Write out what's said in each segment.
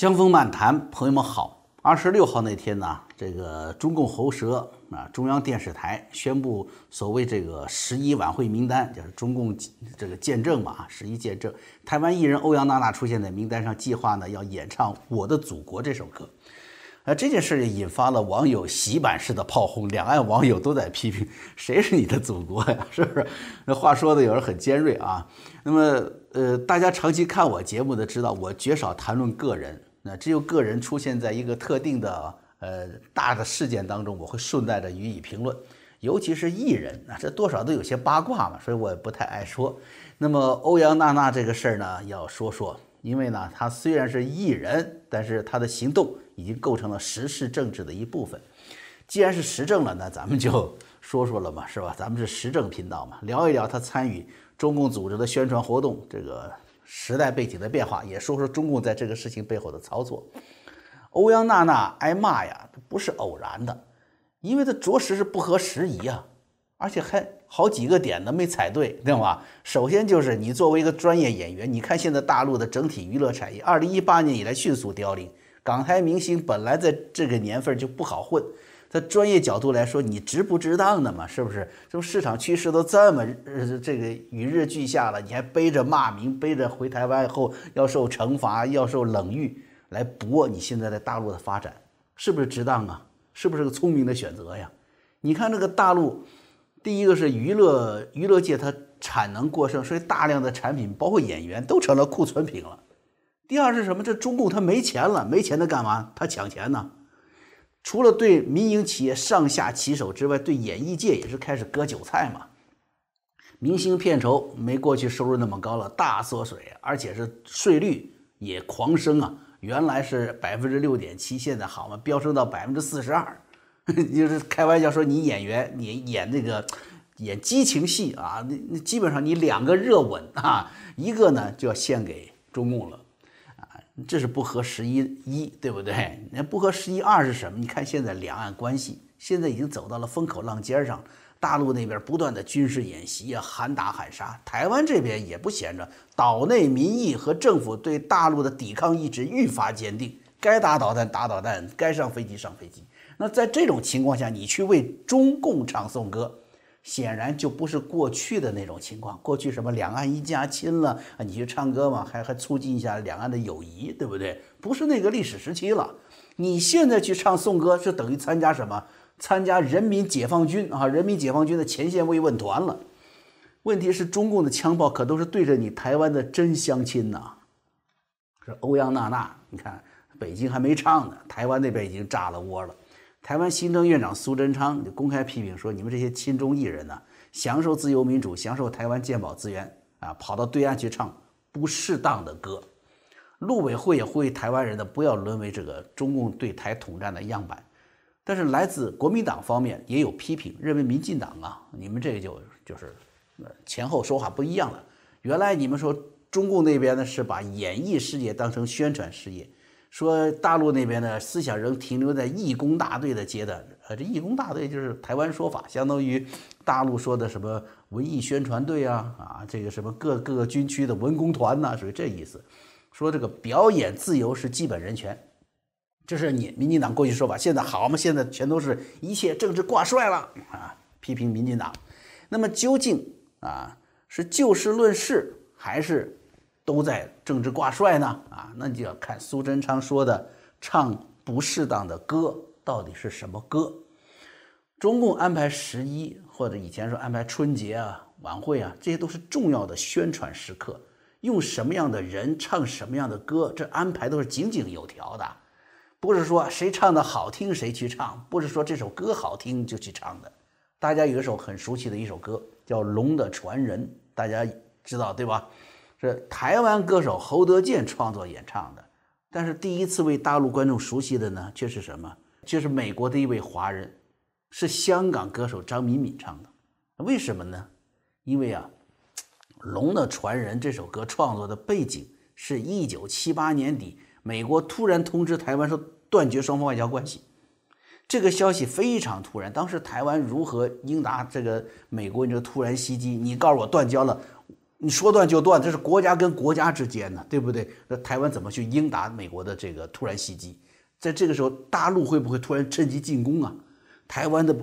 江峰漫谈，朋友们好。二十六号那天呢，这个中共喉舌啊，中央电视台宣布所谓这个十一晚会名单，就是中共这个见证嘛，十一见证。台湾艺人欧阳娜娜出现在名单上，计划呢要演唱《我的祖国》这首歌。啊，这件事也引发了网友洗版式的炮轰，两岸网友都在批评谁是你的祖国呀？是不是？那话说的有人很尖锐啊。那么，呃，大家长期看我节目的知道，我绝少谈论个人。那只有个人出现在一个特定的呃大的事件当中，我会顺带着予以评论。尤其是艺人，那这多少都有些八卦嘛，所以我也不太爱说。那么欧阳娜娜这个事儿呢，要说说，因为呢，她虽然是艺人，但是她的行动已经构成了时事政治的一部分。既然是时政了，那咱们就说说了嘛，是吧？咱们是时政频道嘛，聊一聊她参与中共组织的宣传活动这个。时代背景的变化，也说说中共在这个事情背后的操作。欧阳娜娜挨骂呀，不是偶然的，因为她着实是不合时宜啊，而且还好几个点呢没踩对，对吧？首先就是你作为一个专业演员，你看现在大陆的整体娱乐产业，二零一八年以来迅速凋零，港台明星本来在这个年份就不好混。在专业角度来说，你值不值当的嘛？是不是？这不市场趋势都这么呃这个与日俱下了，你还背着骂名，背着回台湾后要受惩罚、要受冷遇来搏你现在在大陆的发展，是不是值当啊？是不是个聪明的选择呀？你看这个大陆，第一个是娱乐娱乐界它产能过剩，所以大量的产品包括演员都成了库存品了。第二是什么？这中共他没钱了，没钱他干嘛？他抢钱呢？除了对民营企业上下其手之外，对演艺界也是开始割韭菜嘛。明星片酬没过去收入那么高了，大缩水，而且是税率也狂升啊！原来是百分之六点七，现在好嘛，飙升到百分之四十二。就是开玩笑说，你演员你演那个演激情戏啊，那那基本上你两个热吻啊，一个呢就要献给中共了。这是不合时宜一，对不对？那不合时宜二是什么？你看现在两岸关系现在已经走到了风口浪尖上，大陆那边不断的军事演习啊，喊打喊杀，台湾这边也不闲着，岛内民意和政府对大陆的抵抗意志愈发坚定，该打导弹打导弹，该上飞机上飞机。那在这种情况下，你去为中共唱颂歌？显然就不是过去的那种情况。过去什么两岸一家亲了啊？你去唱歌嘛，还还促进一下两岸的友谊，对不对？不是那个历史时期了。你现在去唱颂歌，是等于参加什么？参加人民解放军啊！人民解放军的前线慰问团了。问题是，中共的枪炮可都是对着你台湾的真乡亲呐。是欧阳娜娜，你看北京还没唱呢，台湾那边已经炸了窝了。台湾行政院长苏贞昌就公开批评说：“你们这些亲中艺人呢，享受自由民主，享受台湾健保资源啊，跑到对岸去唱不适当的歌。”陆委会也呼吁台湾人呢，不要沦为这个中共对台统战的样板。但是来自国民党方面也有批评，认为民进党啊，你们这个就就是前后说话不一样了。原来你们说中共那边呢是把演艺事业当成宣传事业。说大陆那边呢思想仍停留在义工大队的阶段，呃，这义工大队就是台湾说法，相当于大陆说的什么文艺宣传队啊，啊，这个什么各各个军区的文工团呐，属于这意思。说这个表演自由是基本人权，这是你民进党过去说法，现在好嘛？现在全都是一切政治挂帅了啊！批评民进党，那么究竟啊是就事论事还是？都在政治挂帅呢啊，那就要看苏贞昌说的唱不适当的歌到底是什么歌。中共安排十一或者以前说安排春节啊晚会啊，这些都是重要的宣传时刻，用什么样的人唱什么样的歌，这安排都是井井有条的，不是说谁唱的好听谁去唱，不是说这首歌好听就去唱的。大家有一首很熟悉的一首歌叫《龙的传人》，大家知道对吧？是台湾歌手侯德健创作演唱的，但是第一次为大陆观众熟悉的呢，却是什么？却是美国的一位华人，是香港歌手张敏敏唱的。为什么呢？因为啊，《龙的传人》这首歌创作的背景是一九七八年底，美国突然通知台湾说断绝双方外交关系，这个消息非常突然。当时台湾如何应答这个美国这个突然袭击？你告诉我断交了。你说断就断，这是国家跟国家之间的，对不对？那台湾怎么去应答美国的这个突然袭击？在这个时候，大陆会不会突然趁机进攻啊？台湾的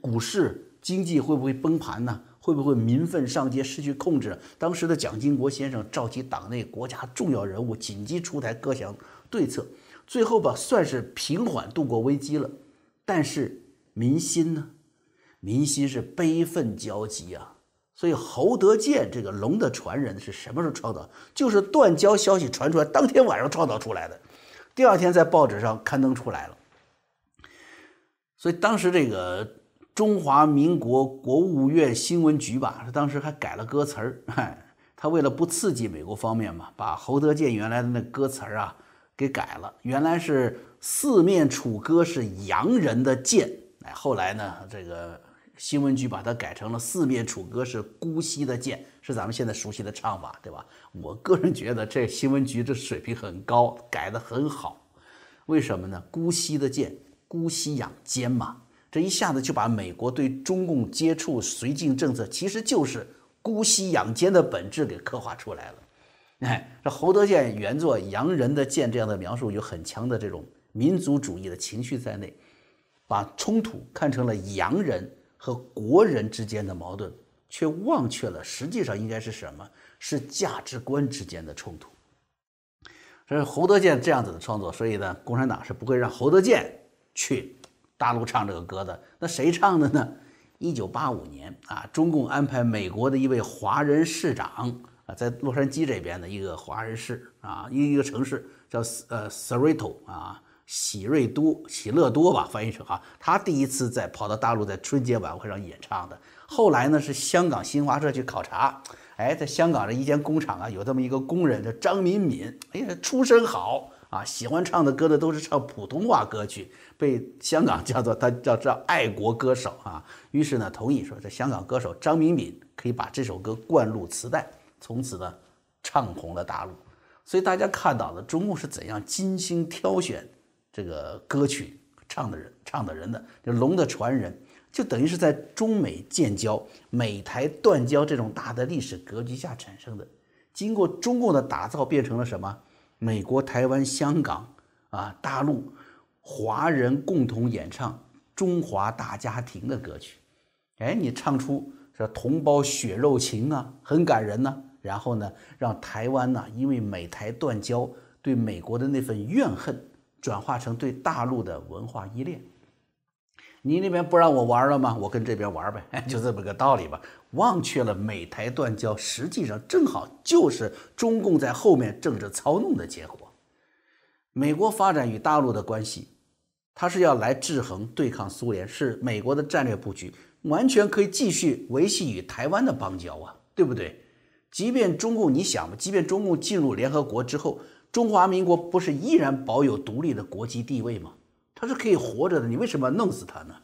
股市经济会不会崩盘呢？会不会民愤上街失去控制？当时的蒋经国先生召集党内国家重要人物紧急出台各项对策，最后吧算是平缓度过危机了。但是民心呢？民心是悲愤交集啊。所以侯德健这个龙的传人是什么时候创造？就是断交消息传出来当天晚上创造出来的，第二天在报纸上刊登出来了。所以当时这个中华民国国务院新闻局吧，当时还改了歌词儿，他为了不刺激美国方面嘛，把侯德健原来的那歌词儿啊给改了。原来是四面楚歌是洋人的剑，哎，后来呢这个。新闻局把它改成了“四面楚歌是姑息的剑”，是咱们现在熟悉的唱法，对吧？我个人觉得这新闻局这水平很高，改得很好。为什么呢？姑息的剑，姑息养奸嘛，这一下子就把美国对中共接触绥靖政策，其实就是姑息养奸的本质给刻画出来了。哎，这侯德健原作“洋人的剑”这样的描述，有很强的这种民族主义的情绪在内，把冲突看成了洋人。和国人之间的矛盾，却忘却了实际上应该是什么？是价值观之间的冲突。这是侯德健这样子的创作，所以呢，共产党是不会让侯德健去大陆唱这个歌的。那谁唱的呢？一九八五年啊，中共安排美国的一位华人市长啊，在洛杉矶这边的一个华人市啊，一一个城市叫呃 Cerrito 啊。喜瑞多、喜乐多吧，翻译成哈，他第一次在跑到大陆，在春节晚会上演唱的。后来呢，是香港新华社去考察，哎，在香港的一间工厂啊，有这么一个工人叫张敏敏，哎，出身好啊，喜欢唱的歌呢都是唱普通话歌曲，被香港叫做他叫叫爱国歌手啊。于是呢，同意说这香港歌手张敏敏可以把这首歌灌录磁带，从此呢，唱红了大陆。所以大家看到了中共是怎样精心挑选。这个歌曲唱的人唱的人的，就龙的传人，就等于是在中美建交、美台断交这种大的历史格局下产生的。经过中共的打造，变成了什么？美国、台湾、香港啊，大陆华人共同演唱中华大家庭的歌曲。哎，你唱出这同胞血肉情啊，很感人呢。然后呢，让台湾呢，因为美台断交，对美国的那份怨恨。转化成对大陆的文化依恋，你那边不让我玩了吗？我跟这边玩呗，就这么个道理吧。忘却了美台断交，实际上正好就是中共在后面政治操弄的结果。美国发展与大陆的关系，它是要来制衡对抗苏联，是美国的战略布局，完全可以继续维系与台湾的邦交啊，对不对？即便中共，你想嘛，即便中共进入联合国之后。中华民国不是依然保有独立的国际地位吗？它是可以活着的，你为什么要弄死它呢？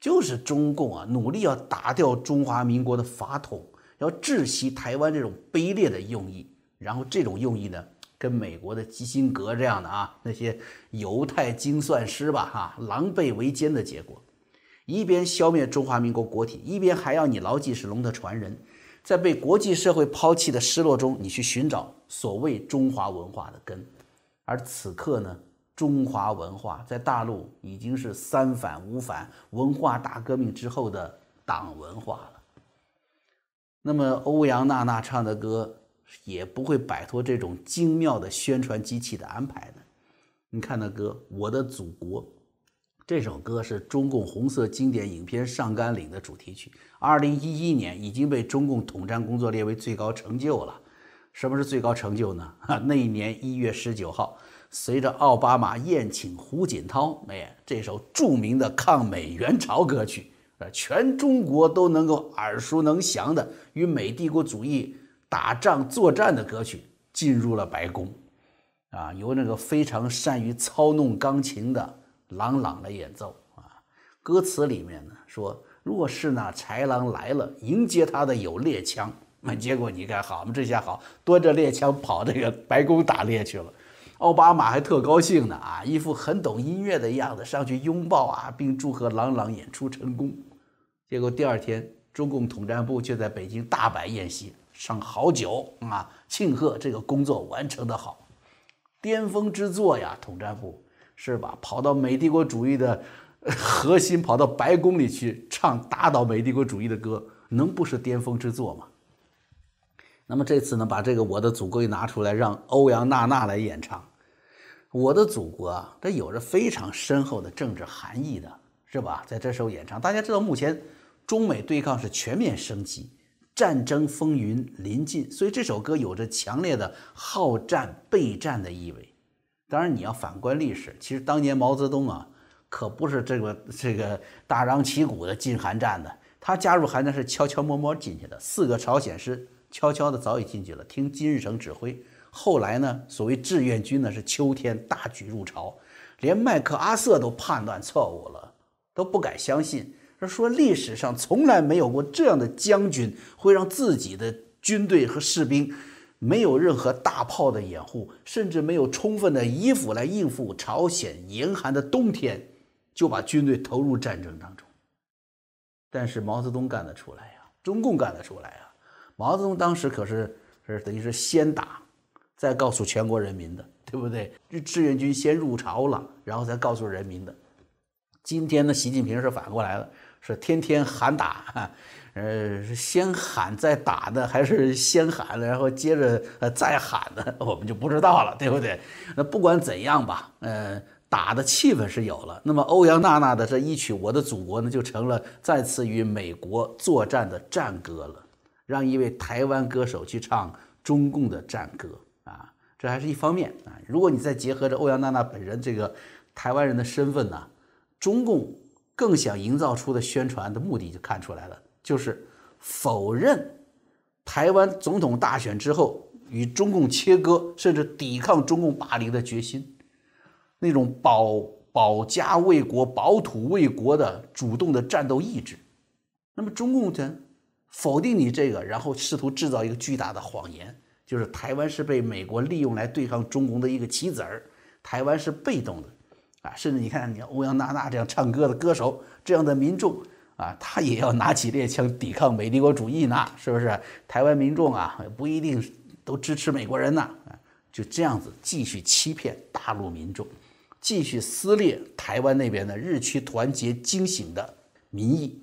就是中共啊，努力要打掉中华民国的法统，要窒息台湾这种卑劣的用意。然后这种用意呢，跟美国的基辛格这样的啊那些犹太精算师吧，哈，狼狈为奸的结果，一边消灭中华民国国体，一边还要你牢记是龙的传人。在被国际社会抛弃的失落中，你去寻找所谓中华文化的根，而此刻呢，中华文化在大陆已经是三反五反文化大革命之后的党文化了。那么欧阳娜娜唱的歌也不会摆脱这种精妙的宣传机器的安排的。你看那歌《我的祖国》。这首歌是中共红色经典影片《上甘岭》的主题曲，二零一一年已经被中共统战工作列为最高成就了。什么是最高成就呢？哈，那一年一月十九号，随着奥巴马宴请胡锦涛，哎，这首著名的抗美援朝歌曲，呃，全中国都能够耳熟能详的与美帝国主义打仗作战的歌曲，进入了白宫，啊，由那个非常善于操弄钢琴的。朗朗的演奏啊，歌词里面呢说，若是那豺狼来了，迎接他的有猎枪。那 结果你看好吗？这下好，端着猎枪跑这个白宫打猎去了。奥巴马还特高兴呢啊，一副很懂音乐的样子，上去拥抱啊，并祝贺朗朗演出成功。结果第二天，中共统战部却在北京大摆宴席，上好酒啊，庆贺这个工作完成的好。巅峰之作呀，统战部是吧？跑到美帝国主义的核心，跑到白宫里去唱打倒美帝国主义的歌，能不是巅峰之作吗？那么这次呢，把这个《我的祖国》一拿出来，让欧阳娜娜来演唱。我的祖国啊，它有着非常深厚的政治含义的，是吧？在这时候演唱，大家知道，目前中美对抗是全面升级，战争风云临近，所以这首歌有着强烈的好战备战的意味。当然，你要反观历史，其实当年毛泽东啊，可不是这个这个大张旗鼓的进韩战的，他加入韩战是悄悄摸摸进去的，四个朝鲜师。悄悄的早已进去了，听金日成指挥。后来呢，所谓志愿军呢是秋天大举入朝，连麦克阿瑟都判断错误了，都不敢相信。他说历史上从来没有过这样的将军会让自己的军队和士兵没有任何大炮的掩护，甚至没有充分的衣服来应付朝鲜严寒的冬天，就把军队投入战争当中。但是毛泽东干得出来呀，中共干得出来呀。毛泽东当时可是是等于是先打，再告诉全国人民的，对不对？这志愿军先入朝了，然后再告诉人民的。今天呢，习近平是反过来了，是天天喊打，呃，是先喊再打的，还是先喊了然后接着呃再喊的，我们就不知道了，对不对？那不管怎样吧，呃，打的气氛是有了。那么欧阳娜娜的这一曲《我的祖国》呢，就成了再次与美国作战的战歌了。让一位台湾歌手去唱中共的战歌啊，这还是一方面啊。如果你再结合着欧阳娜娜本人这个台湾人的身份呢，中共更想营造出的宣传的目的就看出来了，就是否认台湾总统大选之后与中共切割，甚至抵抗中共霸凌的决心，那种保保家卫国、保土卫国的主动的战斗意志。那么中共呢？否定你这个，然后试图制造一个巨大的谎言，就是台湾是被美国利用来对抗中共的一个棋子儿，台湾是被动的，啊，甚至你看，你欧阳娜娜这样唱歌的歌手，这样的民众啊，他也要拿起猎枪抵抗美帝国主义呢，是不是？台湾民众啊，不一定都支持美国人呢，就这样子继续欺骗大陆民众，继续撕裂台湾那边的日趋团结惊醒的民意，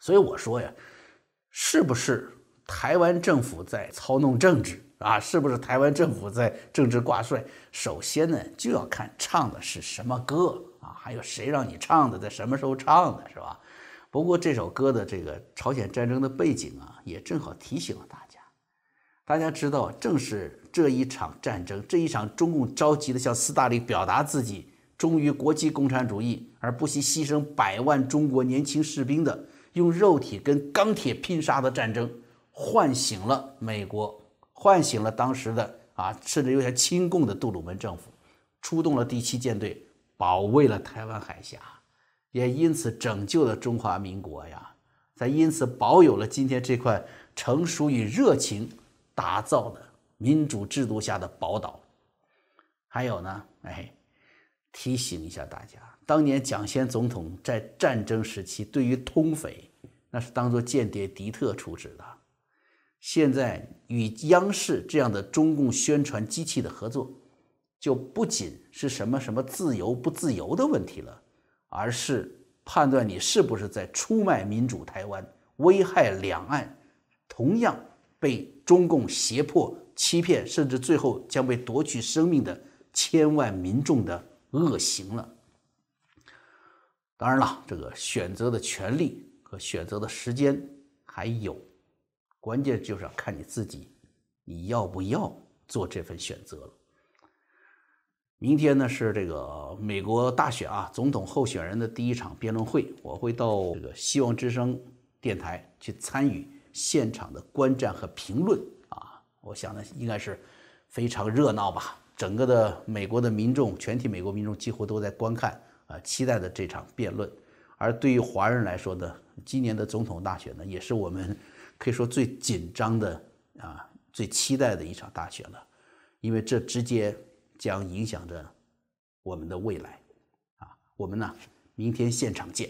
所以我说呀。是不是台湾政府在操弄政治啊？是不是台湾政府在政治挂帅？首先呢，就要看唱的是什么歌啊，还有谁让你唱的，在什么时候唱的，是吧？不过这首歌的这个朝鲜战争的背景啊，也正好提醒了大家。大家知道，正是这一场战争，这一场中共着急的向斯大林表达自己忠于国际共产主义，而不惜牺牲百万中国年轻士兵的。用肉体跟钢铁拼杀的战争，唤醒了美国，唤醒了当时的啊，甚至有点亲共的杜鲁门政府，出动了第七舰队，保卫了台湾海峡，也因此拯救了中华民国呀，才因此保有了今天这块成熟与热情打造的民主制度下的宝岛。还有呢，哎，提醒一下大家。当年蒋先总统在战争时期对于通匪，那是当做间谍敌特处置的。现在与央视这样的中共宣传机器的合作，就不仅是什么什么自由不自由的问题了，而是判断你是不是在出卖民主台湾、危害两岸，同样被中共胁迫、欺骗，甚至最后将被夺取生命的千万民众的恶行了。当然了，这个选择的权利和选择的时间还有，关键就是要看你自己，你要不要做这份选择了。明天呢是这个美国大选啊，总统候选人的第一场辩论会，我会到这个希望之声电台去参与现场的观战和评论啊。我想呢，应该是非常热闹吧。整个的美国的民众，全体美国民众几乎都在观看。啊，期待的这场辩论，而对于华人来说呢，今年的总统大选呢，也是我们可以说最紧张的啊，最期待的一场大选了，因为这直接将影响着我们的未来啊。我们呢，明天现场见。